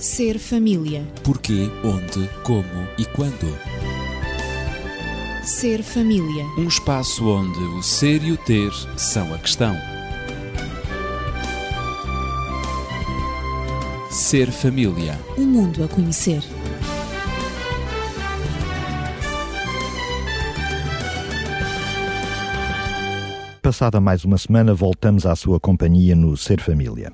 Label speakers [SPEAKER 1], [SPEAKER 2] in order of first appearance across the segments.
[SPEAKER 1] Ser família.
[SPEAKER 2] Porquê, onde, como e quando.
[SPEAKER 1] Ser família.
[SPEAKER 2] Um espaço onde o ser e o ter são a questão. Ser família.
[SPEAKER 1] Um mundo a conhecer.
[SPEAKER 3] Passada mais uma semana, voltamos à sua companhia no Ser Família.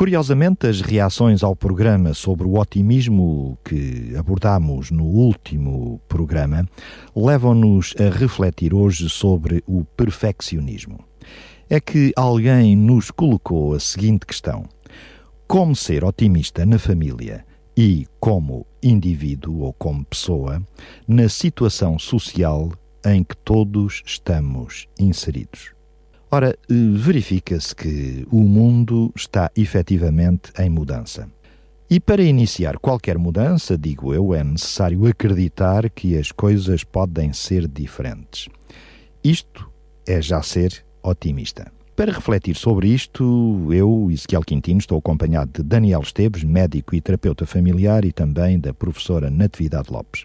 [SPEAKER 3] Curiosamente, as reações ao programa sobre o otimismo que abordamos no último programa levam-nos a refletir hoje sobre o perfeccionismo. É que alguém nos colocou a seguinte questão: como ser otimista na família e como indivíduo ou como pessoa na situação social em que todos estamos inseridos? Ora, verifica-se que o mundo está efetivamente em mudança. E para iniciar qualquer mudança, digo eu, é necessário acreditar que as coisas podem ser diferentes. Isto é já ser otimista. Para refletir sobre isto, eu, Ezequiel Quintino, estou acompanhado de Daniel Esteves, médico e terapeuta familiar, e também da professora Natividade Lopes.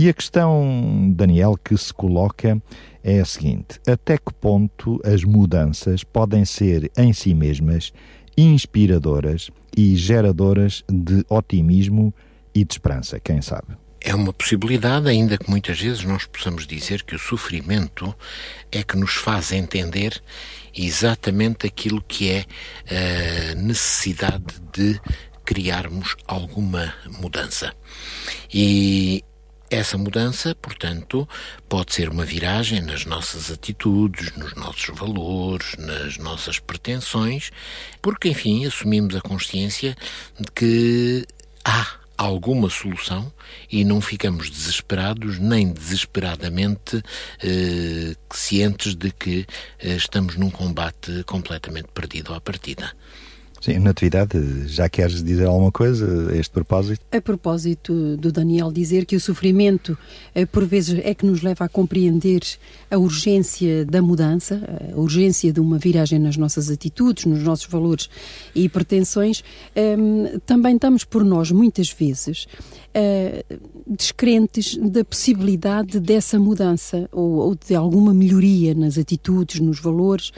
[SPEAKER 3] E a questão, Daniel, que se coloca é a seguinte: até que ponto as mudanças podem ser em si mesmas inspiradoras e geradoras de otimismo e de esperança? Quem sabe?
[SPEAKER 4] É uma possibilidade, ainda que muitas vezes nós possamos dizer que o sofrimento é que nos faz entender exatamente aquilo que é a necessidade de criarmos alguma mudança. E essa mudança, portanto, pode ser uma viragem nas nossas atitudes, nos nossos valores, nas nossas pretensões, porque, enfim, assumimos a consciência de que há alguma solução e não ficamos desesperados nem desesperadamente eh, cientes de que eh, estamos num combate completamente perdido à partida.
[SPEAKER 3] Sim, Natividade, já queres dizer alguma coisa a este propósito?
[SPEAKER 5] A propósito do Daniel dizer que o sofrimento, eh, por vezes, é que nos leva a compreender a urgência da mudança, a urgência de uma viragem nas nossas atitudes, nos nossos valores e pretensões, ehm, também estamos por nós, muitas vezes, eh, descrentes da possibilidade dessa mudança ou de alguma melhoria nas atitudes, nos valores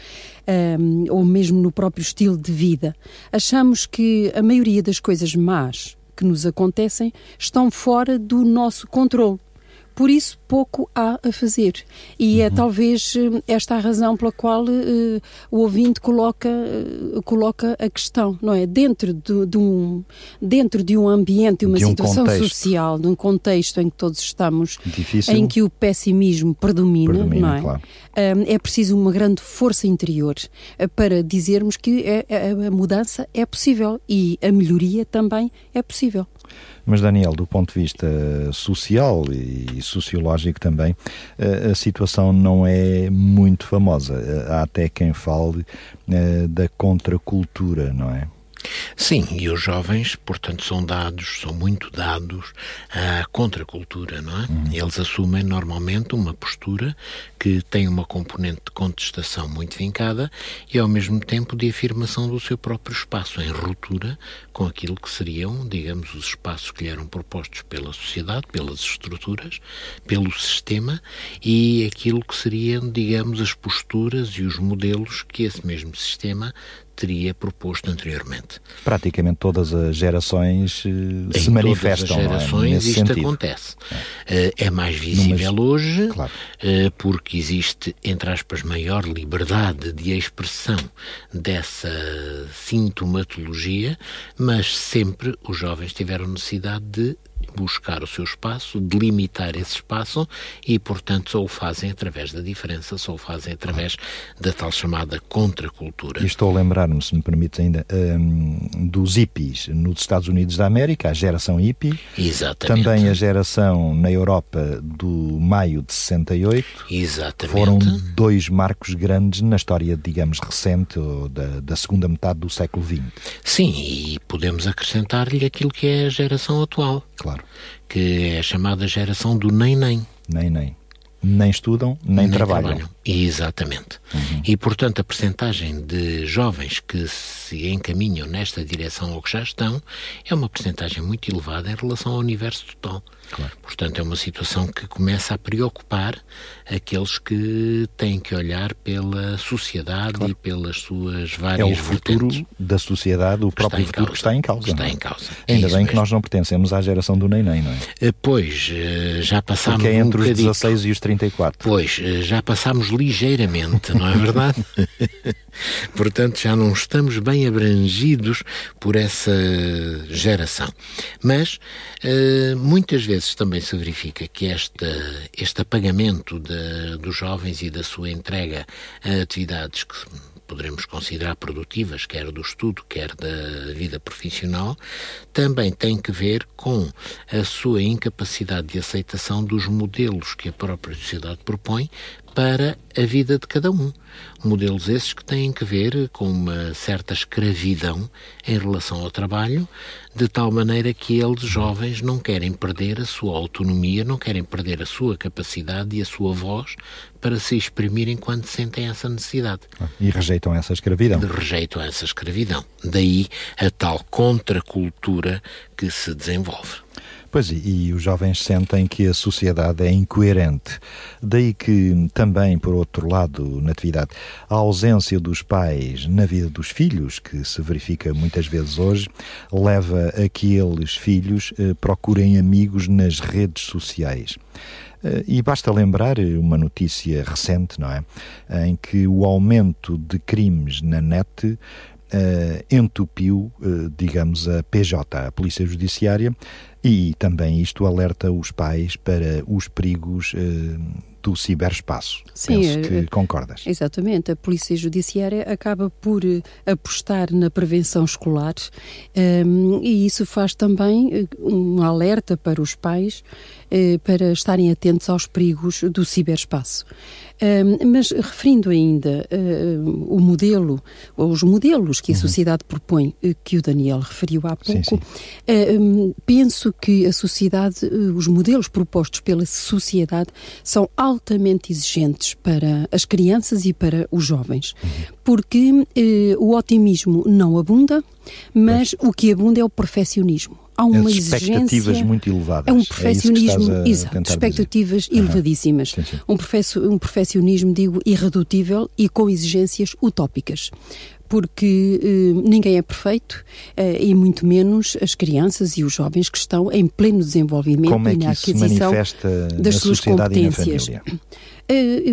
[SPEAKER 5] um, ou mesmo no próprio estilo de vida. Achamos que a maioria das coisas más que nos acontecem estão fora do nosso controle por isso pouco há a fazer. E é uhum. é talvez eh, esta a razão pela qual uh, o ouvinte coloca, uh, coloca a questão, não é? Dentro de, de um, dentro de um ambiente, de uma de um situação contexto. social, de um contexto em que todos estamos, Difícil. em que o pessimismo predomina, predomina não é? Claro. é preciso uma grande força interior para dizermos que a, é, a, a mudança é possível e a melhoria também é possível.
[SPEAKER 3] Mas, Daniel, do ponto de vista social e sociológico também, a situação não é muito famosa. Há até quem fale eh, da contracultura, não é?
[SPEAKER 4] Sim, e os jovens, portanto, são dados, são muito dados à contracultura, não é? Uhum. Eles assumem normalmente uma postura que tem uma componente de contestação muito vincada e, ao mesmo tempo, de afirmação do seu próprio espaço, em ruptura com aquilo que seriam, digamos, os espaços que lhe eram propostos pela sociedade, pelas estruturas, pelo sistema e aquilo que seriam, digamos, as posturas e os modelos que esse mesmo sistema teria proposto anteriormente.
[SPEAKER 3] Praticamente todas as gerações uh, se manifestam.
[SPEAKER 4] Todas as gerações
[SPEAKER 3] é?
[SPEAKER 4] isto sentido. acontece. É. É. mais visível hoje, claro. uh, porque existe, entre aspas, maior liberdade de expressão dessa sintomatologia, mas sempre os jovens tiveram necessidade de buscar o seu espaço, delimitar esse espaço e, portanto, só o fazem através da diferença, só o fazem através da tal chamada contracultura.
[SPEAKER 3] E estou a lembrar-me, se me permite ainda, um, dos hippies nos Estados Unidos da América, a geração hippie.
[SPEAKER 4] Exatamente.
[SPEAKER 3] Também a geração na Europa do maio de 68.
[SPEAKER 4] Exatamente.
[SPEAKER 3] Foram dois marcos grandes na história, digamos, recente da, da segunda metade do século XX.
[SPEAKER 4] Sim, e podemos acrescentar-lhe aquilo que é a geração atual.
[SPEAKER 3] Claro.
[SPEAKER 4] Que é a chamada geração do nem-nem.
[SPEAKER 3] Nem-nem. Nem estudam, nem, nem trabalham. trabalham.
[SPEAKER 4] Exatamente. Uhum. E, portanto, a percentagem de jovens que se encaminham nesta direção ou que já estão é uma percentagem muito elevada em relação ao universo total. Claro. Portanto, é uma situação que começa a preocupar aqueles que têm que olhar pela sociedade claro. e pelas suas várias
[SPEAKER 3] É o futuro
[SPEAKER 4] vertentes.
[SPEAKER 3] da sociedade, o próprio futuro
[SPEAKER 4] causa.
[SPEAKER 3] que está em causa.
[SPEAKER 4] Está
[SPEAKER 3] é?
[SPEAKER 4] em causa.
[SPEAKER 3] Ainda
[SPEAKER 4] é
[SPEAKER 3] bem que
[SPEAKER 4] mesmo.
[SPEAKER 3] nós não pertencemos à geração do neném, não é?
[SPEAKER 4] Eh, Pois, eh, já passámos
[SPEAKER 3] Porque é
[SPEAKER 4] um
[SPEAKER 3] entre os
[SPEAKER 4] bocadinho.
[SPEAKER 3] 16 e os 34.
[SPEAKER 4] Pois, eh, já passámos ligeiramente, não é verdade? Portanto, já não estamos bem abrangidos por essa geração. Mas, eh, muitas vezes também se verifica que este apagamento de- dos jovens e da sua entrega a atividades que poderemos considerar produtivas, quer do estudo, quer da vida profissional, também tem que ver com a sua incapacidade de aceitação dos modelos que a própria sociedade propõe para a vida de cada um. Modelos esses que têm que ver com uma certa escravidão em relação ao trabalho, de tal maneira que eles, jovens, não querem perder a sua autonomia, não querem perder a sua capacidade e a sua voz para se exprimirem quando sentem essa necessidade.
[SPEAKER 3] E rejeitam essa escravidão.
[SPEAKER 4] De rejeitam essa escravidão. Daí a tal contracultura que se desenvolve.
[SPEAKER 3] Pois, e, e os jovens sentem que a sociedade é incoerente. Daí que também, por outro lado, Natividade, a ausência dos pais na vida dos filhos, que se verifica muitas vezes hoje, leva a que eles, filhos, eh, procurem amigos nas redes sociais. Eh, E basta lembrar uma notícia recente, não é? Em que o aumento de crimes na net eh, entupiu, eh, digamos, a PJ, a Polícia Judiciária, e também isto alerta os pais para os perigos eh, do ciberespaço.
[SPEAKER 5] Sim,
[SPEAKER 3] Penso
[SPEAKER 5] eh,
[SPEAKER 3] que concordas.
[SPEAKER 5] Exatamente, a Polícia Judiciária acaba por eh, apostar na prevenção escolar ehm, e isso faz também eh, um alerta para os pais eh, para estarem atentos aos perigos do ciberespaço. Mas referindo ainda eh, o modelo, ou os modelos que a sociedade propõe, eh, que o Daniel referiu há
[SPEAKER 3] Sim,
[SPEAKER 5] pouco,
[SPEAKER 3] sim.
[SPEAKER 5] eh, hum, penso que a sociedade, eh, os modelos propostos pela sociedade são altamente exigentes para as crianças e para os jovens, porque eh, o otimismo não abunda, mas o que abunda é o perfeccionismo. Há uma
[SPEAKER 3] As expectativas
[SPEAKER 5] exigência,
[SPEAKER 3] muito elevadas.
[SPEAKER 5] é um
[SPEAKER 3] que
[SPEAKER 5] perfeccionismo,
[SPEAKER 3] a
[SPEAKER 5] exato, expectativas
[SPEAKER 3] dizer.
[SPEAKER 5] Elevadíssimas.
[SPEAKER 3] Sim, sim.
[SPEAKER 5] Um, um perfeccionismo, digo, irredutível e com exigências utópicas. Porque eh, ninguém é perfeito eh, e muito menos as crianças e os jovens que estão em pleno desenvolvimento
[SPEAKER 3] é
[SPEAKER 5] e na aquisição das suas competências. Eh,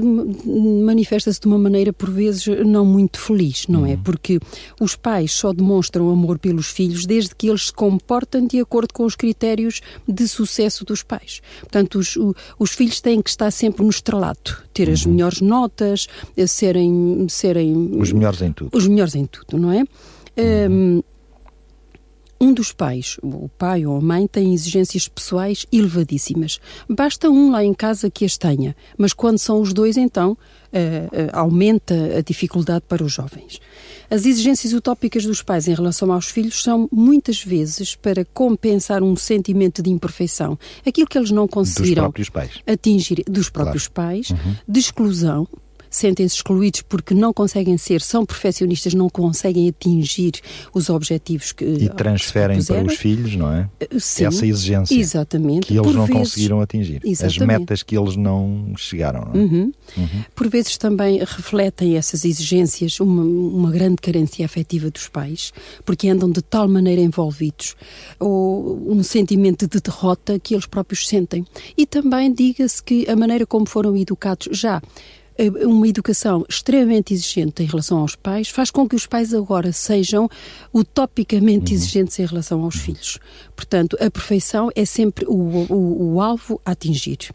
[SPEAKER 5] manifesta-se de uma maneira, por vezes, não muito feliz, não
[SPEAKER 3] Uhum.
[SPEAKER 5] é? Porque os pais só demonstram amor pelos filhos desde que eles se comportam de acordo com os critérios de sucesso dos pais. Portanto, os, o- os filhos têm que estar sempre no estrelato, ter as melhores notas, eh, serem, serem
[SPEAKER 3] Uhum. Os melhores em tudo.
[SPEAKER 5] os melhores em tudo, não é? Um, um dos pais, o pai ou a mãe, tem exigências pessoais elevadíssimas. Basta um lá em casa que as tenha, mas quando são os dois, então eh, aumenta a dificuldade para os jovens. As exigências utópicas dos pais em relação aos filhos são muitas vezes para compensar um sentimento de imperfeição, aquilo que eles não
[SPEAKER 3] Dos
[SPEAKER 5] conseguiram
[SPEAKER 3] pais.
[SPEAKER 5] atingir dos próprios pais, de exclusão, sentem-se excluídos porque não conseguem ser, são perfeccionistas, não conseguem atingir os objetivos que
[SPEAKER 3] E
[SPEAKER 5] que
[SPEAKER 3] transferem para
[SPEAKER 5] propuseram.
[SPEAKER 3] os filhos, não é?
[SPEAKER 5] Sim,
[SPEAKER 3] Essa exigência
[SPEAKER 5] exatamente.
[SPEAKER 3] que eles
[SPEAKER 5] Por
[SPEAKER 3] não
[SPEAKER 5] vezes-
[SPEAKER 3] conseguiram atingir. As
[SPEAKER 5] Exatamente.
[SPEAKER 3] metas que eles não chegaram. Não é?
[SPEAKER 5] Uhum. Por vezes também refletem essas exigências uma, uma grande carência afetiva dos pais, porque andam de tal maneira envolvidos, ou um sentimento de derrota que eles próprios sentem. E também diga-se que a maneira como foram educados já eh, uma educação extremamente exigente em relação aos pais faz com que os pais agora sejam utopicamente exigentes em relação aos filhos. Portanto, a perfeição é sempre o, o, o alvo a atingir.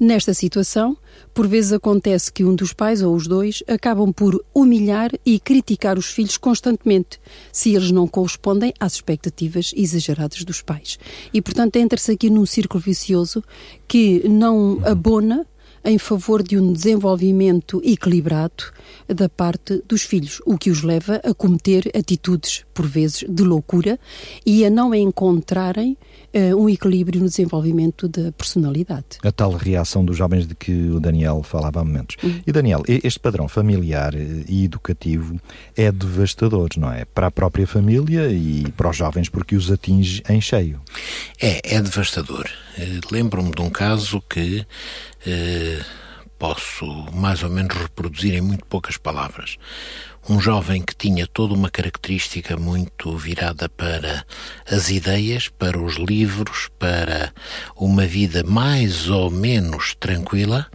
[SPEAKER 5] Nesta situação, por vezes acontece que um dos pais ou os dois acabam por humilhar e criticar os filhos constantemente, se eles não correspondem às expectativas exageradas dos pais. E, portanto, entra-se aqui num círculo vicioso que não abona em favor de um desenvolvimento equilibrado da parte dos filhos, o que os leva a cometer atitudes, por vezes, de loucura e a não encontrarem um equilíbrio no desenvolvimento da personalidade.
[SPEAKER 3] A tal reação dos jovens de que o Daniel falava há momentos. Uhum. E Daniel, este padrão familiar eh, e educativo é devastador, não é? Para a própria família e para os jovens, porque os atinge em cheio.
[SPEAKER 4] É, é devastador. Uh, Lembro-me de um caso que. Uh posso mais ou menos reproduzir em muito poucas palavras. Um jovem que tinha toda uma característica muito virada para as ideias, para os livros, para uma vida mais ou menos tranquila,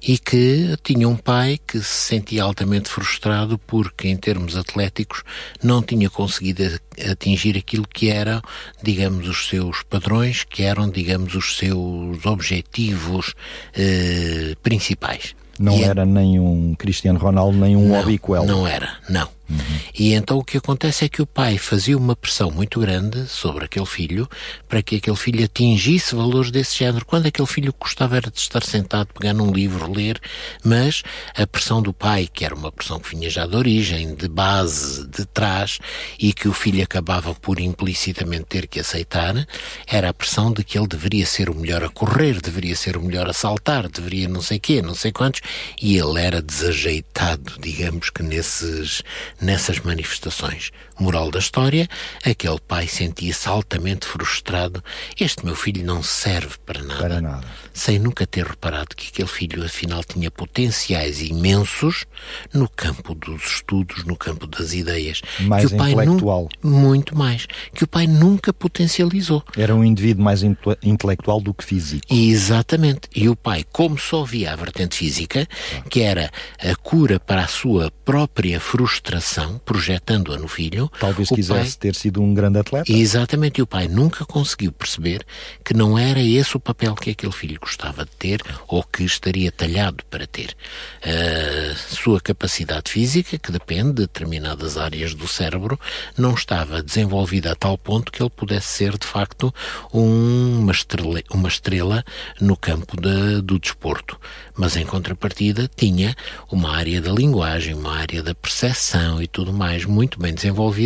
[SPEAKER 4] e que tinha um pai que se sentia altamente frustrado porque, em termos atléticos, não tinha conseguido atingir aquilo que eram, digamos, os seus padrões, que eram, digamos, os seus objetivos eh, principais.
[SPEAKER 3] Não e é era é... nem um Cristiano Ronaldo, nem um Obiquel.
[SPEAKER 4] Não era, não. Uhum. E então o que acontece é que o pai fazia uma pressão muito grande sobre aquele filho para que aquele filho atingisse valores desse género. Quando aquele filho gostava era de estar sentado, pegar num livro, ler, mas a pressão do pai, que era uma pressão que vinha já de origem, de base, de trás, e que o filho acabava por implicitamente ter que aceitar, era a pressão de que ele deveria ser o melhor a correr, deveria ser o melhor a saltar, deveria não sei quê, não sei quantos, e ele era desajeitado, digamos que nesses nessas manifestações. Moral da história, aquele pai sentia-se altamente frustrado. Este meu filho não serve para nada.
[SPEAKER 3] Para nada.
[SPEAKER 4] Sem nunca ter reparado que aquele filho, afinal, tinha potenciais imensos no campo dos estudos, no campo das ideias.
[SPEAKER 3] Mais
[SPEAKER 4] que o pai
[SPEAKER 3] intelectual.
[SPEAKER 4] muito mais. Que o pai nunca potencializou.
[SPEAKER 3] Era um indivíduo mais intelectual do que físico.
[SPEAKER 4] Exatamente. E o pai, como só via a vertente física, que era a cura para a sua própria frustração, projetando-a no filho,
[SPEAKER 3] Talvez quisesse pai, ter sido um grande atleta.
[SPEAKER 4] Exatamente, e o pai nunca conseguiu perceber que não era esse o papel que aquele filho gostava de ter ou que estaria talhado para ter. A sua capacidade física, que depende de determinadas áreas do cérebro, não estava desenvolvida a tal ponto que ele pudesse ser, de facto, uma estrela, uma estrela no campo de, do desporto. Mas, em contrapartida, tinha uma área da linguagem, uma área da percepção e tudo mais muito bem desenvolvida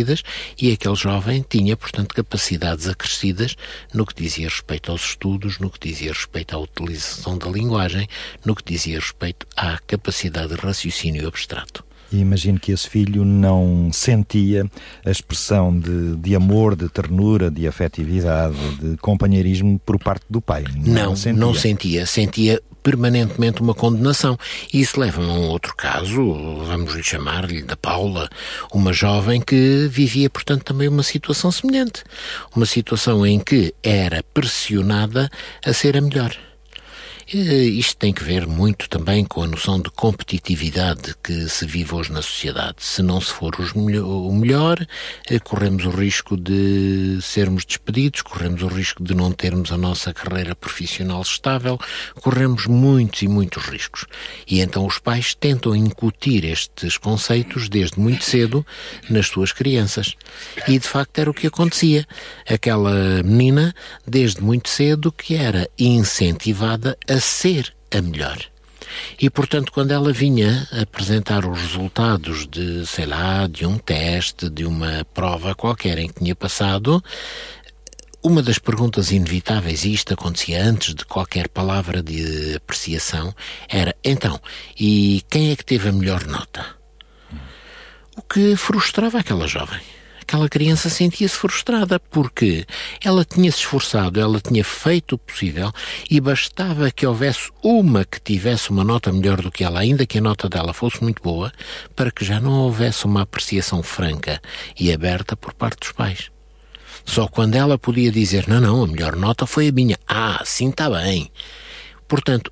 [SPEAKER 4] e aquele jovem tinha, portanto, capacidades acrescidas no que dizia respeito aos estudos, no que dizia respeito à utilização da linguagem, no que dizia respeito à capacidade de raciocínio abstrato.
[SPEAKER 3] E imagino que esse filho não sentia a expressão de, de amor, de ternura, de afetividade, de companheirismo por parte do pai.
[SPEAKER 4] Não, não sentia. Não sentia. sentia permanentemente uma condenação. E isso leva-me a um outro caso, vamos lhe chamar-lhe da Paula, uma jovem que vivia, portanto, também uma situação semelhante. Uma situação em que era pressionada a ser a melhor. Isto tem que ver muito também com a noção de competitividade que se vive hoje na sociedade. Se não se for o melhor, eh, corremos o risco de sermos despedidos, corremos o risco de não termos a nossa carreira profissional estável, corremos muitos e muitos riscos. E então os pais tentam incutir estes conceitos desde muito cedo nas suas crianças. E de facto era o que acontecia. Aquela menina, desde muito cedo, que era incentivada a ser a melhor. E, portanto, quando ela vinha apresentar os resultados de, sei lá, de um teste, de uma prova qualquer em que tinha passado, uma das perguntas inevitáveis, e isto acontecia antes de qualquer palavra de apreciação, era: então, e quem é que teve a melhor nota? O que frustrava aquela jovem aquela criança sentia-se frustrada porque ela tinha se esforçado, ela tinha feito o possível e bastava que houvesse uma que tivesse uma nota melhor do que ela, ainda que a nota dela fosse muito boa, para que já não houvesse uma apreciação franca e aberta por parte dos pais. Só quando ela podia dizer: Não, não, a melhor nota foi a minha. Ah, sim, está bem. Portanto,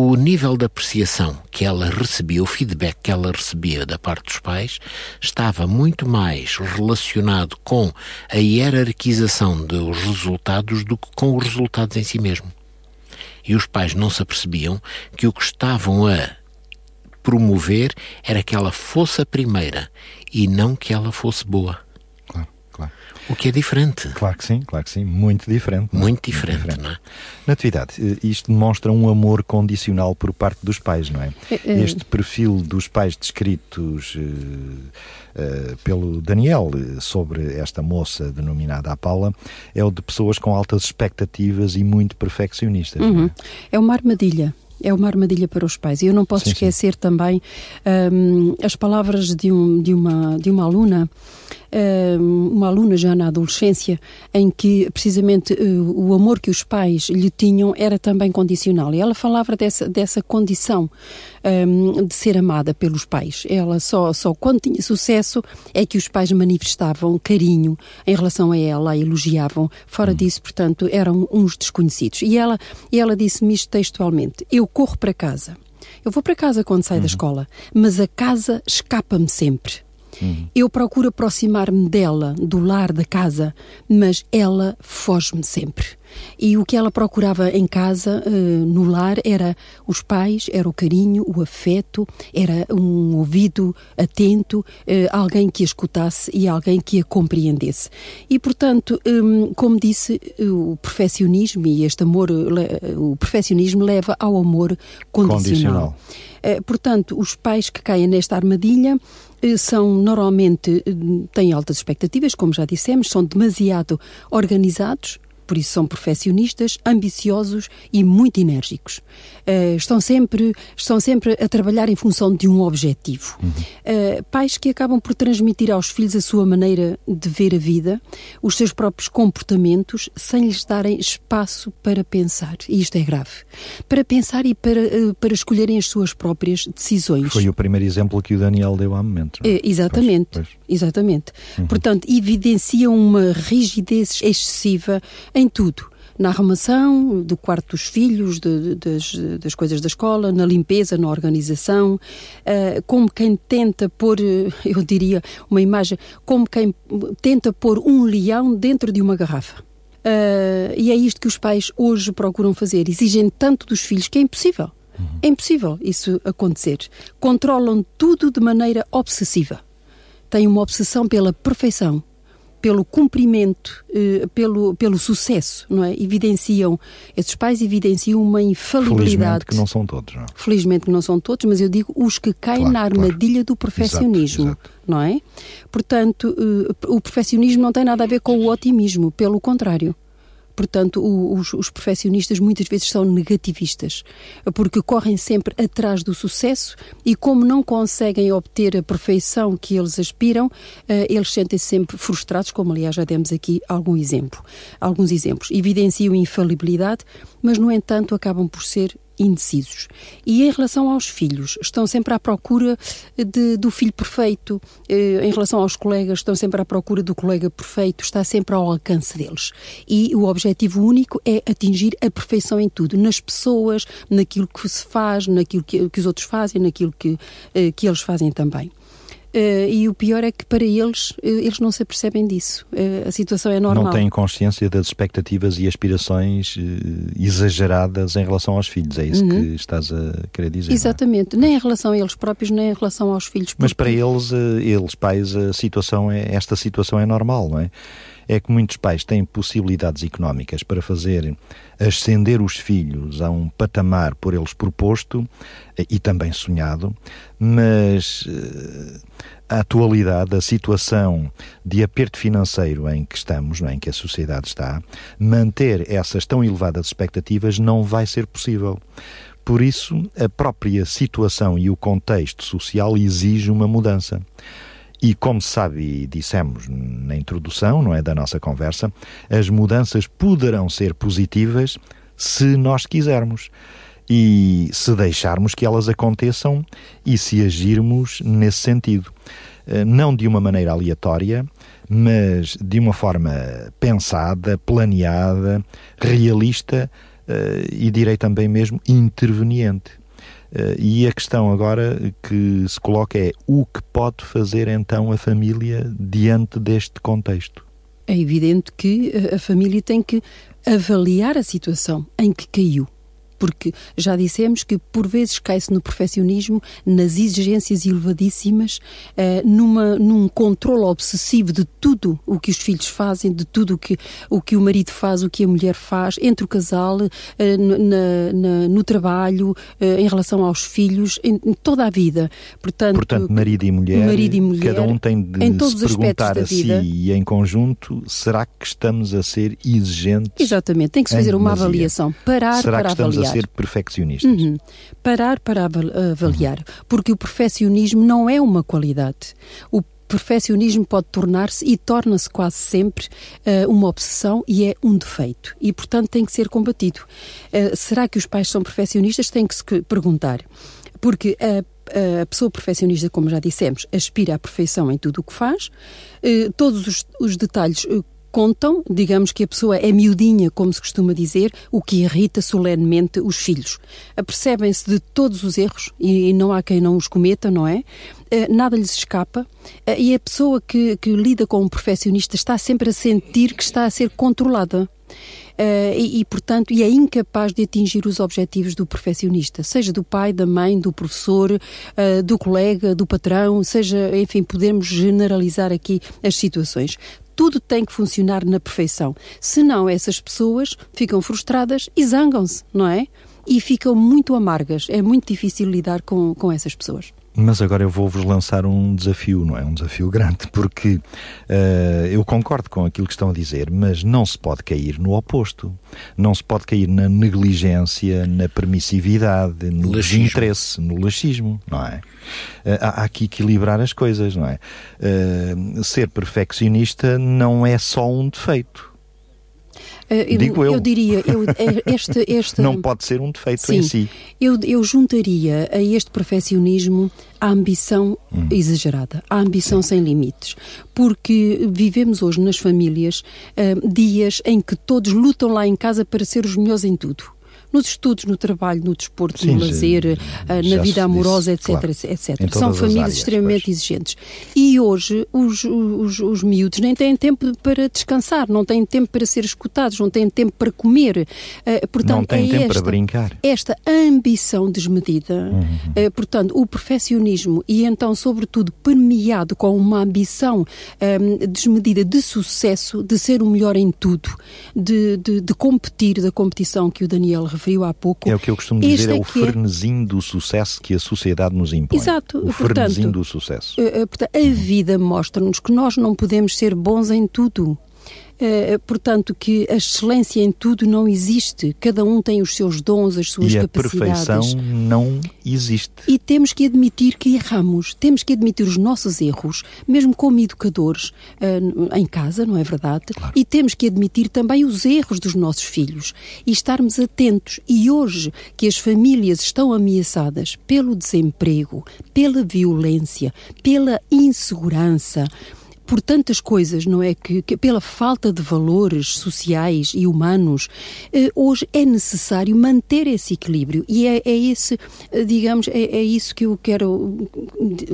[SPEAKER 4] o nível de apreciação que ela recebia, o feedback que ela recebia da parte dos pais, estava muito mais relacionado com a hierarquização dos resultados do que com os resultados em si mesmo. E os pais não se apercebiam que o que estavam a promover era que ela fosse a primeira e não que ela fosse boa.
[SPEAKER 3] Claro.
[SPEAKER 4] O que é diferente.
[SPEAKER 3] Claro que sim, claro que sim, muito diferente.
[SPEAKER 4] Muito, muito diferente, muito diferente, não é?
[SPEAKER 3] Natividade, eh, isto demonstra um amor condicional por parte dos pais, não é? é, é. Este perfil dos pais descritos uh, uh, pelo Daniel sobre esta moça denominada a Paula é o de pessoas com altas expectativas e muito perfeccionistas.
[SPEAKER 5] Uhum. É? é uma armadilha é uma armadilha para os pais. E eu não posso sim, esquecer sim. também um, as palavras de, um, de, uma, de uma aluna uma aluna já na adolescência, em que precisamente eh, o amor que os pais lhe tinham era também condicional. E ela falava dessa, dessa condição de ser amada pelos pais. Ela só, só quando tinha sucesso é que os pais manifestavam carinho em relação a ela, a elogiavam. Fora hum. disso, portanto, eram uns desconhecidos. E ela, e ela disse-me isto textualmente: Eu corro para casa. Eu vou para casa quando saio uhum. da escola, mas a casa escapa-me sempre. Uhum. Eu procuro aproximar-me dela, do lar, da casa, mas ela foge-me sempre. E o que ela procurava em casa, uh, no lar, era os pais, era o carinho, o afeto, era um ouvido atento, uh, alguém que a escutasse e alguém que a compreendesse. E, portanto, um, como disse, o perfeccionismo e este amor, o perfeccionismo leva ao amor condicional. condicional. Portanto, os pais que caem nesta armadilha são normalmente têm altas expectativas, como já dissemos, são demasiado organizados, por isso são perfeccionistas, ambiciosos e muito enérgicos. Uh, estão, sempre, estão sempre a trabalhar em função de um objetivo. Uhum. Uh, pais que acabam por transmitir aos filhos a sua maneira de ver a vida, os seus próprios comportamentos, sem lhes darem espaço para pensar. E isto é grave. Para pensar e para, uh, para escolherem as suas próprias decisões.
[SPEAKER 3] Foi o primeiro exemplo que o Daniel deu há momento.
[SPEAKER 5] É? exatamente. Pois, pois. Exatamente. Uhum. Portanto, evidencia uma rigidez excessiva em tudo na arrumação do quarto dos filhos, de, de, das, das, coisas da escola, na limpeza, na organização, uh, como quem tenta pôr, eh, eu diria, uma imagem, como quem tenta pôr um leão dentro de uma garrafa. Uh, e é isto que os pais hoje procuram fazer. Exigem tanto dos filhos que é impossível. Uhum. É impossível isso acontecer. Controlam tudo de maneira obsessiva. Têm uma obsessão pela perfeição pelo cumprimento, eh, pelo, pelo sucesso, não é? Evidenciam, esses pais evidenciam uma infalibilidade.
[SPEAKER 3] Felizmente que não são todos, não é?
[SPEAKER 5] Felizmente que não são todos, mas eu digo os que caem claro, na armadilha claro. do perfeccionismo, exato, exato. não é? Portanto, eh, o perfeccionismo não tem nada a ver com o otimismo, pelo contrário. Portanto, os, os perfeccionistas muitas vezes são negativistas, porque correm sempre atrás do sucesso e, como não conseguem obter a perfeição que eles aspiram, uh, eles sentem-se sempre frustrados, como aliás já demos aqui algum exemplo, alguns exemplos. Evidenciam infalibilidade, mas, no entanto, acabam por ser indecisos. E em relação aos filhos, estão sempre à procura de, do filho perfeito. Eh, em relação aos colegas, estão sempre à procura do colega perfeito, está sempre ao alcance deles. E o objetivo único é atingir a perfeição em tudo, nas pessoas, naquilo que se faz, naquilo que, que os outros fazem, naquilo que, eh, que eles fazem também. Uh, e o pior é que para eles, uh, eles não se apercebem disso. Uh, a situação é normal.
[SPEAKER 3] Não têm consciência das expectativas e aspirações exageradas em relação aos filhos. É isso uhum. que estás a querer dizer.
[SPEAKER 5] É? Exatamente. É? Nem em relação a eles próprios, nem em relação aos filhos.
[SPEAKER 3] Mas para eles, eles pais, a situação é, esta situação é normal, não é? É que muitos pais têm possibilidades económicas para fazer ascender os filhos a um patamar por eles proposto eh, e também sonhado, mas eh, a atualidade, a situação de aperto financeiro em que estamos, é, em que a sociedade está, manter essas tão elevadas expectativas não vai ser possível. Por isso, a própria situação e o contexto social exige uma mudança. E como se sabe e dissemos na introdução, não é, da nossa conversa, as mudanças poderão ser positivas se nós quisermos e se deixarmos que elas aconteçam e se agirmos nesse sentido. Eh, não de uma maneira aleatória, mas de uma forma pensada, planeada, realista eh, e direi também mesmo interveniente. Uh, e a questão agora que se coloca é o que pode fazer então a família diante deste contexto?
[SPEAKER 5] É evidente que eh, a família tem que avaliar a situação em que caiu porque já dissemos que por vezes cai-se no perfeccionismo, nas exigências elevadíssimas, uh, numa, num controle obsessivo de tudo o que os filhos fazem, de tudo o que o, que o marido faz, o que a mulher faz, entre o casal, uh, na, na, no trabalho, uh, em relação aos filhos, em, em, toda a vida.
[SPEAKER 3] Portanto, Portanto marido, e mulher, marido e mulher, cada um tem de se perguntar a si e em conjunto, será que estamos a ser exigentes?
[SPEAKER 5] Exatamente, tem que se fazer uma avaliação, parar
[SPEAKER 3] será
[SPEAKER 5] para avaliar.
[SPEAKER 3] Ser perfeccionistas?
[SPEAKER 5] Uhum. Parar para avaliar, uhum. porque o perfeccionismo não é uma qualidade. O perfeccionismo pode tornar-se e torna-se quase sempre uh, uma obsessão e é um defeito e, portanto, tem que ser combatido. Uh, será que os pais são perfeccionistas? Tem que se perguntar. Porque a a pessoa perfeccionista, como já dissemos, aspira à perfeição em tudo o que faz, uh, todos os, os detalhes contam, digamos que a pessoa é miudinha, como se costuma dizer, o que irrita solenemente os filhos. Apercebem-se de todos os erros e não há quem não os cometa, não é? Eh, nada lhes escapa eh, e a pessoa que, que lida com um perfeccionista está sempre a sentir que está a ser controlada. Uh, e, e, portanto, e é incapaz de atingir os objetivos do perfeccionista, seja do pai, da mãe, do professor, uh, do colega, do patrão, seja, enfim, podemos generalizar aqui as situações tudo tem que funcionar na perfeição. Senão, essas pessoas ficam frustradas e zangam-se, não é? E ficam muito amargas. É muito difícil lidar com, com essas pessoas.
[SPEAKER 3] Mas agora eu vou-vos lançar um desafio, não é? Um desafio grande, porque uh, eu concordo com aquilo que estão a dizer, mas não se pode cair no oposto. Não se pode cair na negligência, na permissividade, no laxismo. desinteresse, no laxismo, não é? Uh, há, há que equilibrar as coisas, não é? Uh, ser perfeccionista não é só um defeito
[SPEAKER 5] Uh,
[SPEAKER 3] Digo eu.
[SPEAKER 5] Eu diria, eu, eh, este, este...
[SPEAKER 3] Não pode ser um defeito
[SPEAKER 5] Sim,
[SPEAKER 3] em si.
[SPEAKER 5] Eu, eu juntaria a este perfeccionismo a ambição hum. exagerada, a ambição sem limites. Porque vivemos hoje nas famílias uh, dias em que todos lutam lá em casa para ser os melhores em tudo nos estudos, no trabalho, no desporto, Sim, no lazer, já, na vida amorosa, disse, etc, claro. etc. São famílias áreas, extremamente pois. exigentes. E hoje os, os, os miúdos nem têm tempo para descansar, não têm tempo para ser escutados, não têm tempo para comer. Uh, portanto,
[SPEAKER 3] não têm
[SPEAKER 5] é
[SPEAKER 3] tempo
[SPEAKER 5] esta,
[SPEAKER 3] para brincar.
[SPEAKER 5] Esta ambição desmedida, uhum. uh, portanto, o perfeccionismo e então, sobretudo, permeado com uma ambição um, desmedida de sucesso, de ser o melhor em tudo, de, de, de competir, da competição que o Daniel referiu há pouco.
[SPEAKER 3] É o que eu costumo dizer, é, é o frenesim é... do sucesso que a sociedade nos impõe.
[SPEAKER 5] Exato.
[SPEAKER 3] O frenesim do sucesso.
[SPEAKER 5] Uh, uh, a vida mostra-nos que nós não podemos ser bons em tudo. Uh, portanto, que a excelência em tudo não existe. Cada um tem os seus dons, as suas
[SPEAKER 3] e
[SPEAKER 5] capacidades.
[SPEAKER 3] A perfeição não existe.
[SPEAKER 5] E temos que admitir que erramos. Temos que admitir os nossos erros, mesmo como educadores uh, em casa, não é verdade? Claro. E temos que admitir também os erros dos nossos filhos e estarmos atentos. E hoje que as famílias estão ameaçadas pelo desemprego, pela violência, pela insegurança, por tantas coisas, não é? Que, que pela falta de valores sociais e humanos, eh, hoje é necessário manter esse equilíbrio e é, é esse, eh, digamos, é, é, isso que eu quero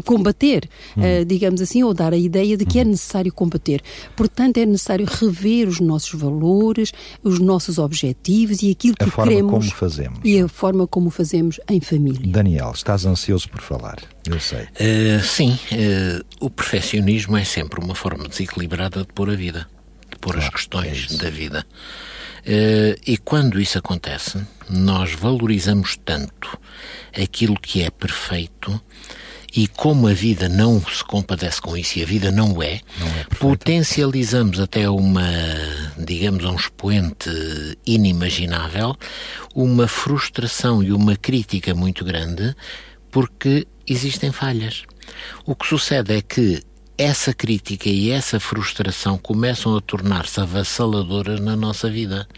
[SPEAKER 5] combater, hum. eh, digamos assim, ou dar a ideia de que é uhum. necessário combater. Portanto, é necessário rever os nossos valores, os nossos objetivos e aquilo que
[SPEAKER 3] a forma
[SPEAKER 5] queremos
[SPEAKER 3] como fazemos.
[SPEAKER 5] e a forma como fazemos em família.
[SPEAKER 3] Daniel, estás ansioso por falar, eu sei.
[SPEAKER 4] Uh, sim, uh, o perfeccionismo é sempre uma forma desequilibrada de pôr a vida, de pôr claro, as questões é da vida. Uh, e quando isso acontece, nós valorizamos tanto aquilo que é perfeito e como a vida não se compadece com isso e a vida não é, não é potencializamos até uma, digamos, um expoente inimaginável, uma frustração e uma crítica muito grande porque existem falhas. O que sucede é que essa crítica e essa frustração começam a tornar-se avassaladoras na nossa vida.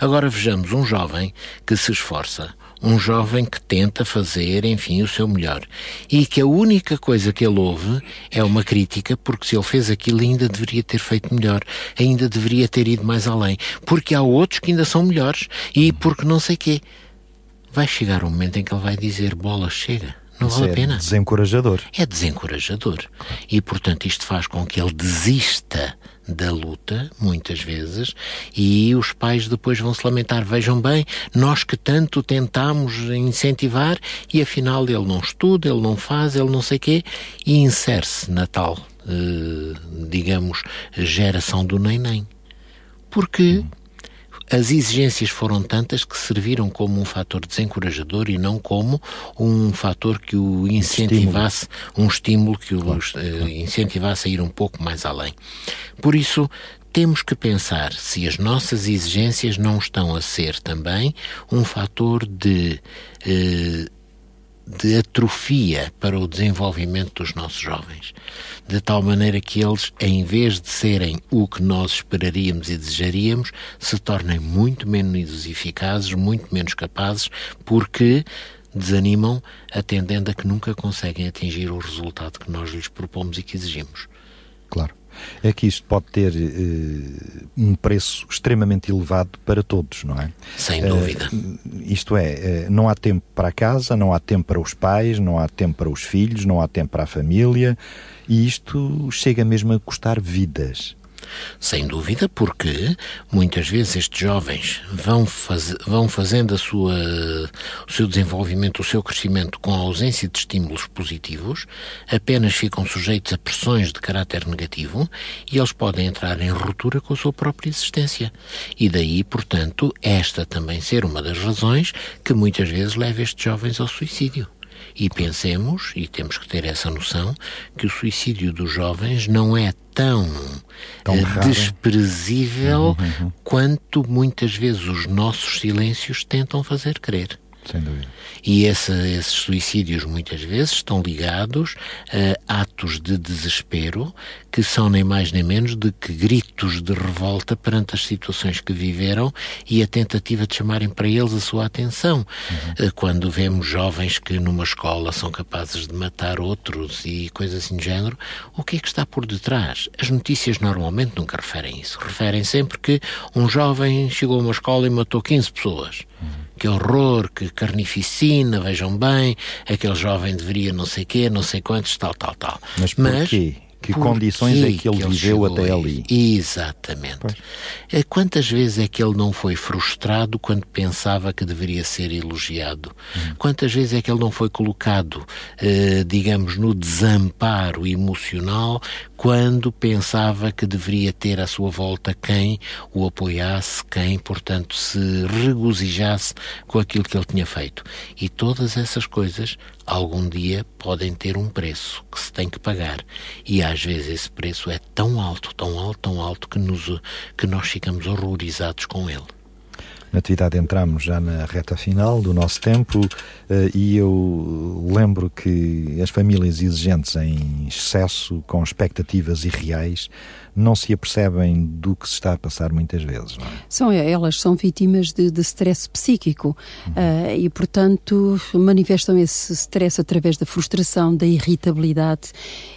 [SPEAKER 4] Agora vejamos um jovem que se esforça, um jovem que tenta fazer, enfim, o seu melhor e que a única coisa que ele ouve é uma crítica porque se ele fez aquilo ainda deveria ter feito melhor, ainda deveria ter ido mais além, porque há outros que ainda são melhores e porque não sei quê. Vai chegar um momento em que ele vai dizer bola chega Não
[SPEAKER 3] Isso
[SPEAKER 4] vale
[SPEAKER 3] é
[SPEAKER 4] a pena.
[SPEAKER 3] desencorajador.
[SPEAKER 4] É desencorajador. E, portanto, isto faz com que ele desista da luta, muitas vezes, e os pais depois vão se lamentar. Vejam bem, nós que tanto tentámos incentivar e afinal ele não estuda, ele não faz, ele não sei quê, e insere-se na tal, eh, digamos, geração do nem-nem. Porque as exigências foram tantas que serviram como um fator desencorajador e não como um fator que o incentivasse, um estímulo que o eh, incentivasse a ir um pouco mais além. Por isso, temos que pensar se as nossas exigências não estão a ser também um fator de. Eh, de atrofia para o desenvolvimento dos nossos jovens, de tal maneira que eles, em vez de serem o que nós esperaríamos e desejaríamos, se tornem muito menos eficazes, muito menos capazes, porque desanimam, atendendo a que nunca conseguem atingir o resultado que nós lhes propomos e que exigimos.
[SPEAKER 3] Claro. É que isto pode ter uh, um preço extremamente elevado para todos, não é?
[SPEAKER 4] Sem dúvida.
[SPEAKER 3] Uh, isto é, uh, não há tempo para a casa, não há tempo para os pais, não há tempo para os filhos, não há tempo para a família, e isto chega mesmo a custar vidas.
[SPEAKER 4] Sem dúvida, porque muitas vezes estes jovens vão, faz, vão fazendo a sua, o seu desenvolvimento, o seu crescimento com a ausência de estímulos positivos, apenas ficam sujeitos a pressões de caráter negativo e eles podem entrar em ruptura com a sua própria existência. E daí, portanto, esta também ser uma das razões que muitas vezes leva estes jovens ao suicídio. E pensemos, e temos que ter essa noção, que o suicídio dos jovens não é tão,
[SPEAKER 3] tão
[SPEAKER 4] uh, desprezível uhum, uhum. quanto muitas vezes os nossos silêncios tentam fazer crer.
[SPEAKER 3] Sem dúvida.
[SPEAKER 4] E esse, esses suicídios muitas vezes estão ligados a atos de desespero que são nem mais nem menos do que gritos de revolta perante as situações que viveram e a tentativa de chamarem para eles a sua atenção. Uhum. Quando vemos jovens que numa escola são capazes de matar outros e coisas assim do género, o que é que está por detrás? As notícias normalmente nunca referem isso. Referem sempre que um jovem chegou a uma escola e matou 15 pessoas. Uhum que horror, que carnificina, vejam bem, aquele jovem deveria não sei quê, não sei quantos, tal, tal, tal.
[SPEAKER 3] Mas porquê? Mas, que condições é que ele, que ele viveu até ali?
[SPEAKER 4] Exatamente. Pois. É, quantas vezes é que ele não foi frustrado quando pensava que deveria ser elogiado? Hum. Quantas vezes é que ele não foi colocado, eh, digamos, no desamparo emocional quando pensava que deveria ter à sua volta quem o apoiasse, quem, portanto, se regozijasse com aquilo que ele tinha feito. E todas essas coisas, algum dia, podem ter um preço que se tem que pagar. E às vezes esse preço é tão alto, tão alto, tão alto, que, nos, que nós ficamos horrorizados com ele.
[SPEAKER 3] Natividade, entramos já na reta final do nosso tempo eh, e eu lembro que as famílias exigentes em excesso, com expectativas irreais, não se apercebem do que se está a passar muitas vezes. Não é?
[SPEAKER 5] São, elas são vítimas de, de stress psíquico uhum. uh, e, portanto, manifestam esse stress através da frustração, da irritabilidade,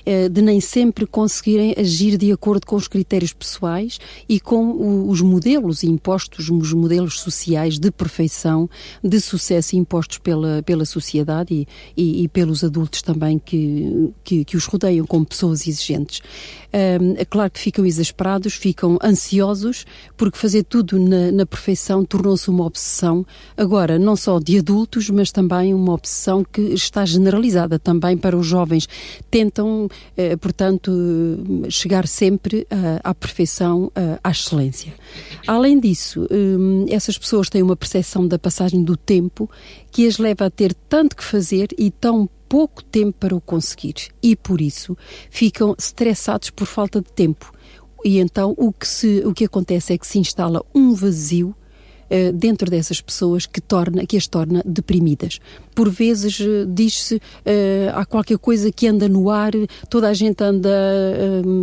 [SPEAKER 5] uh, de nem sempre conseguirem agir de acordo com os critérios pessoais e com o, os modelos impostos, os modelos sociais de perfeição, de sucesso impostos pela, pela sociedade e, e, e pelos adultos também que, que, que, os rodeiam como pessoas exigentes. Uh, é claro que ficam exasperados, ficam ansiosos, porque fazer tudo na, na perfeição tornou-se uma obsessão, agora não só de adultos, mas também uma obsessão que está generalizada também para os jovens. Tentam, eh, portanto, chegar sempre uh, à perfeição, uh, à excelência. Além disso, um, essas pessoas têm uma percepção da passagem do tempo que as leva a ter tanto que fazer e tão pouco tempo para o conseguir e por isso ficam estressados por falta de tempo. E então o que, se, o que acontece é que se instala um vazio dentro dessas pessoas que, torna, que as torna deprimidas. Por vezes uh, diz-se uh, há qualquer coisa que anda no ar, toda a gente anda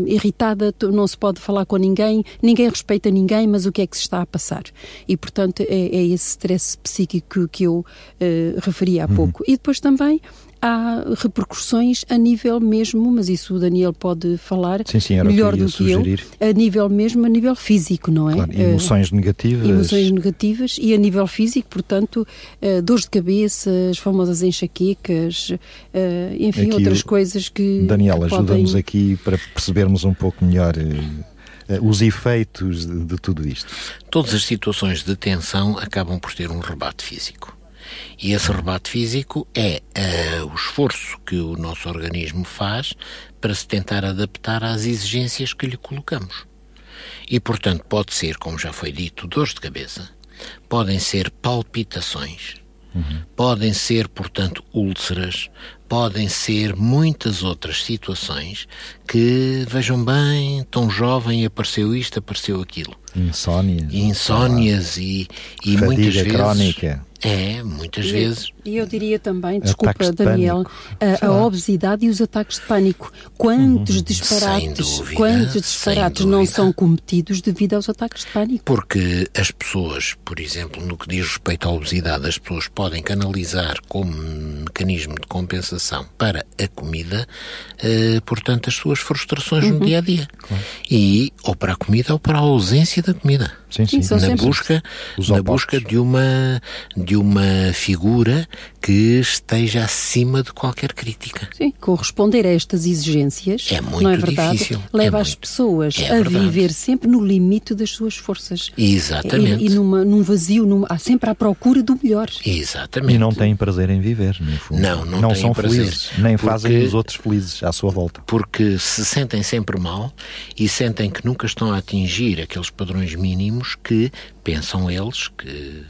[SPEAKER 5] irritada, não se pode falar com ninguém, ninguém respeita ninguém, mas o que é que se está a passar? E portanto é, é esse stress psíquico que eu referi há uhum. pouco. E depois também há repercussões a nível mesmo, mas isso o Daniel pode falar
[SPEAKER 3] sim, sim,
[SPEAKER 5] melhor
[SPEAKER 3] que
[SPEAKER 5] do que
[SPEAKER 3] sugerir.
[SPEAKER 5] eu, a nível mesmo, a nível físico, não é?
[SPEAKER 3] Claro, emoções uh, negativas.
[SPEAKER 5] Emoções negativas e a nível físico, portanto, uh, dores de cabeça, as famosas enxaquecas, uh, enfim,
[SPEAKER 3] aqui
[SPEAKER 5] outras coisas que.
[SPEAKER 3] Daniel, ajuda-nos
[SPEAKER 5] podem...
[SPEAKER 3] aqui para percebermos um pouco melhor os efeitos de, de tudo isto.
[SPEAKER 4] Todas as situações de tensão acabam por ter um rebate físico. E esse rebate físico é uh, o esforço que o nosso organismo faz para se tentar adaptar às exigências que lhe colocamos. E, portanto, pode ser, como já foi dito, dores de cabeça, podem ser palpitações, uhum. podem ser, portanto, úlceras, podem ser muitas outras situações que, vejam bem, tão jovem apareceu isto, apareceu aquilo.
[SPEAKER 3] Insónias.
[SPEAKER 4] Insónias e, e muitas vezes.
[SPEAKER 3] crónica.
[SPEAKER 4] É, muitas
[SPEAKER 5] e,
[SPEAKER 4] vezes.
[SPEAKER 5] E eu diria também, desculpa, Daniel, a, a, obesidade e os ataques de pânico. Quantos uhum. disparates, dúvida, quantos disparates não são cometidos devido aos ataques de pânico?
[SPEAKER 4] Porque as pessoas, por exemplo, no que diz respeito à obesidade, as pessoas podem canalizar como mecanismo de compensação para a comida, eh, portanto, as suas frustrações uhum. no dia a dia. Claro. E ou para a comida ou para a ausência da comida.
[SPEAKER 3] Sim, sim. sim
[SPEAKER 4] na busca, na busca de uma de uma figura que esteja acima de qualquer crítica.
[SPEAKER 5] Sim, corresponder a estas exigências
[SPEAKER 4] é muito
[SPEAKER 5] não é verdade,
[SPEAKER 4] difícil.
[SPEAKER 5] leva
[SPEAKER 4] é
[SPEAKER 5] as
[SPEAKER 4] muito,
[SPEAKER 5] pessoas
[SPEAKER 4] é
[SPEAKER 5] a
[SPEAKER 4] verdade.
[SPEAKER 5] viver sempre no limite das suas forças.
[SPEAKER 4] Exatamente.
[SPEAKER 5] E, e numa, num vazio, num, há sempre à procura do melhor.
[SPEAKER 4] Exatamente.
[SPEAKER 3] E não têm prazer em viver, no fundo.
[SPEAKER 4] Não, não,
[SPEAKER 3] não
[SPEAKER 4] são
[SPEAKER 3] prazer, felizes, nem porque, fazem os outros felizes à sua volta.
[SPEAKER 4] Porque se sentem sempre mal e sentem que nunca estão a atingir aqueles padrões mínimos que pensam eles que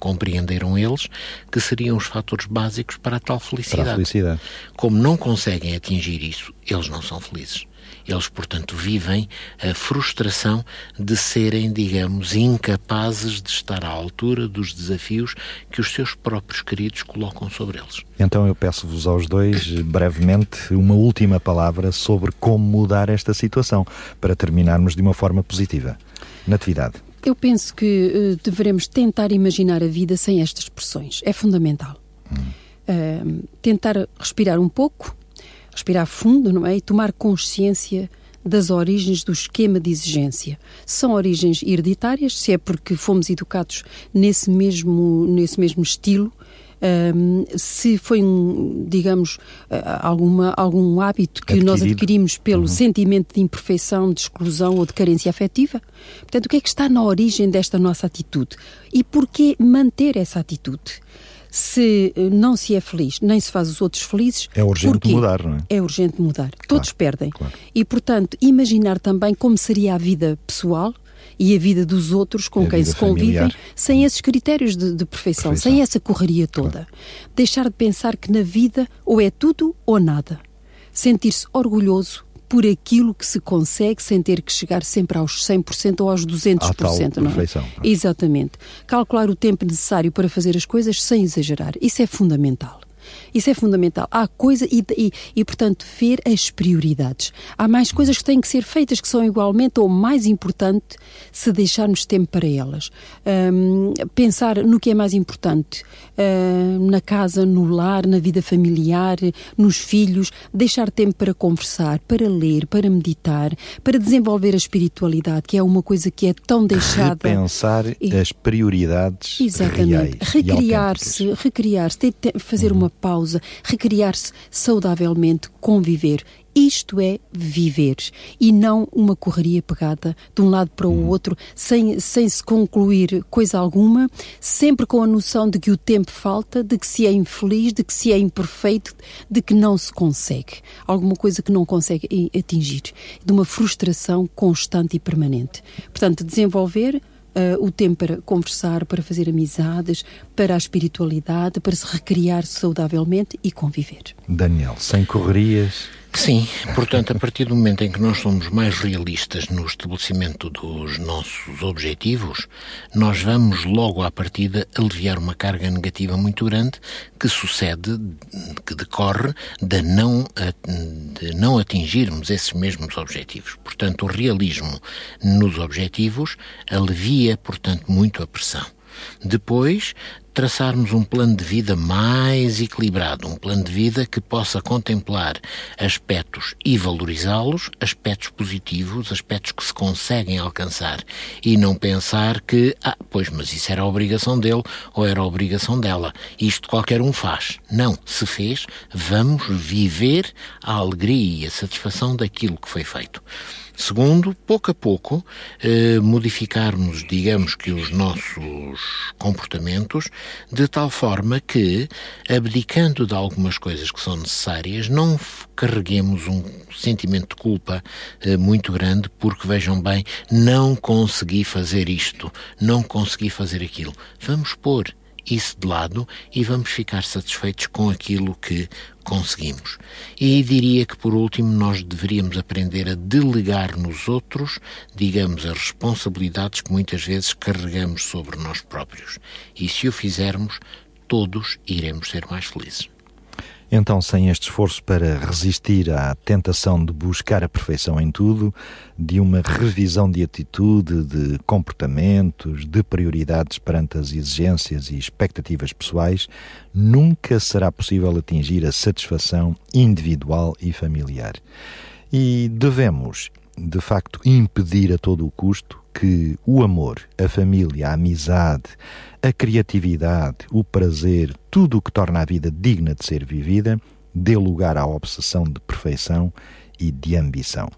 [SPEAKER 4] compreenderam eles que seriam os fatores básicos para a tal felicidade.
[SPEAKER 3] Para a felicidade.
[SPEAKER 4] Como não conseguem atingir isso, eles não são felizes. Eles, portanto, vivem a frustração de serem, digamos, incapazes de estar à altura dos desafios que os seus próprios queridos colocam sobre eles.
[SPEAKER 3] Então eu peço-vos aos dois, brevemente, uma última palavra sobre como mudar esta situação, para terminarmos de uma forma positiva. Natividade.
[SPEAKER 5] Eu penso que uh, devemos tentar imaginar a vida sem estas pressões. É fundamental. Hum. Uh, tentar respirar um pouco, respirar fundo, não é? E tomar consciência das origens do esquema de exigência. São origens hereditárias, se é porque fomos educados nesse mesmo, nesse mesmo estilo, um, se foi um, digamos, alguma, algum hábito que Adquirido. nós adquirimos pelo uhum. sentimento de imperfeição, de exclusão ou de carência afetiva. Portanto, o que é que está na origem desta nossa atitude? E porquê manter essa atitude? se eh, não se é feliz, nem se faz os outros felizes.
[SPEAKER 3] É urgente mudar, não é?
[SPEAKER 5] É urgente mudar. Claro, Todos perdem.
[SPEAKER 3] Claro.
[SPEAKER 5] E, portanto, imaginar também como seria a vida pessoal, e a vida dos outros com quem se convivem, sem esses critérios de, de perfeição, perfeição, sem essa correria toda. Claro. Deixar de pensar que na vida ou é tudo ou nada. Sentir-se orgulhoso por aquilo que se consegue sem ter que chegar sempre aos 100% ou aos 200%,
[SPEAKER 3] à tal
[SPEAKER 5] não é?
[SPEAKER 3] Perfeição.
[SPEAKER 5] Exatamente. Calcular o tempo necessário para fazer as coisas sem exagerar. Isso é fundamental. Isso é fundamental. Há coisa e, e, e, portanto, ver as prioridades. Há mais coisas que têm que ser feitas que são igualmente ou mais importante se deixarmos tempo para elas. Um, pensar no que é mais importante, uh, na casa, no lar, na vida familiar, nos filhos, deixar tempo para conversar, para ler, para meditar, para desenvolver a espiritualidade, que é uma coisa que é tão deixada.
[SPEAKER 3] Repensar e... as prioridades
[SPEAKER 5] Exatamente. Recriar-se, recriar-se, fazer uhum. uma pausa, recriar-se saudavelmente, conviver. Isto é viver e não uma correria pegada de um lado para o outro, sem, sem se concluir coisa alguma, sempre com a noção de que o tempo falta, de que se é infeliz, de que se é imperfeito, de que não se consegue. Alguma coisa que não consegue atingir. De uma frustração constante e permanente. Portanto, desenvolver uh, o tempo para conversar, para fazer amizades, para a espiritualidade, para se recriar saudavelmente e conviver.
[SPEAKER 3] Daniel, sem correrias,
[SPEAKER 4] Sim, portanto, a partir do momento em que nós somos mais realistas no estabelecimento dos nossos objetivos, nós vamos logo à partida aliviar uma carga negativa muito grande que sucede, que decorre de não, de não atingirmos esses mesmos objetivos. Portanto, o realismo nos objetivos alivia, portanto, muito a pressão. Depois, traçarmos um plano de vida mais equilibrado, um plano de vida que possa contemplar aspectos e valorizá-los, aspectos positivos, aspectos que se conseguem alcançar e não pensar que, ah, pois, mas isso era a obrigação dele ou era a obrigação dela. Isto qualquer um faz. Não, se fez, vamos viver a alegria e a satisfação daquilo que foi feito. Segundo, pouco a pouco, eh, modificarmos, digamos que, os nossos comportamentos de tal forma que, abdicando de algumas coisas que são necessárias, não carreguemos um sentimento de culpa eh, muito grande porque, vejam bem, não consegui fazer isto, não consegui fazer aquilo. Vamos pôr isso de lado e vamos ficar satisfeitos com aquilo que conseguimos. E diria que, por último, nós deveríamos aprender a delegar nos outros, digamos, as responsabilidades que muitas vezes carregamos sobre nós próprios. E se o fizermos, todos iremos ser mais felizes.
[SPEAKER 3] Então, sem este esforço para resistir à tentação de buscar a perfeição em tudo, de uma revisão de atitude, de comportamentos, de prioridades perante as exigências e expectativas pessoais, nunca será possível atingir a satisfação individual e familiar. E devemos, de facto, impedir a todo o custo que o amor, a família, a amizade, a criatividade, o prazer, tudo o que torna a vida digna de ser vivida, dê lugar à obsessão de perfeição e de ambição.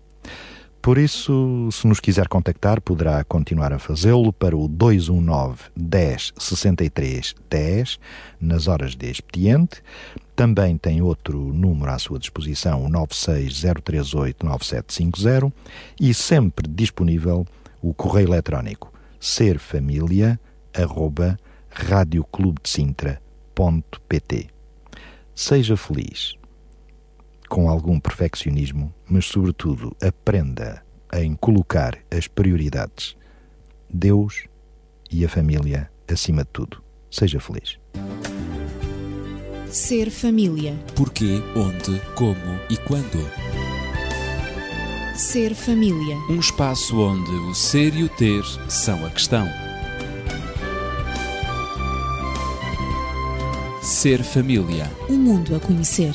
[SPEAKER 3] Por isso, se nos quiser contactar, poderá continuar a fazê-lo para o 219 10 63 10 nas horas de expediente. Também tem outro número à sua disposição, o 96038 9750 e sempre disponível o correio eletrónico serfamilia@radioclubedesintra.pt. Seja feliz com algum perfeccionismo, mas sobretudo aprenda em colocar as prioridades Deus e a família acima de tudo. Seja feliz.
[SPEAKER 1] Ser família.
[SPEAKER 2] Porquê, onde, como e quando.
[SPEAKER 1] Ser família.
[SPEAKER 2] Um espaço onde o ser e o ter são a questão. Ser família.
[SPEAKER 1] Um mundo a conhecer.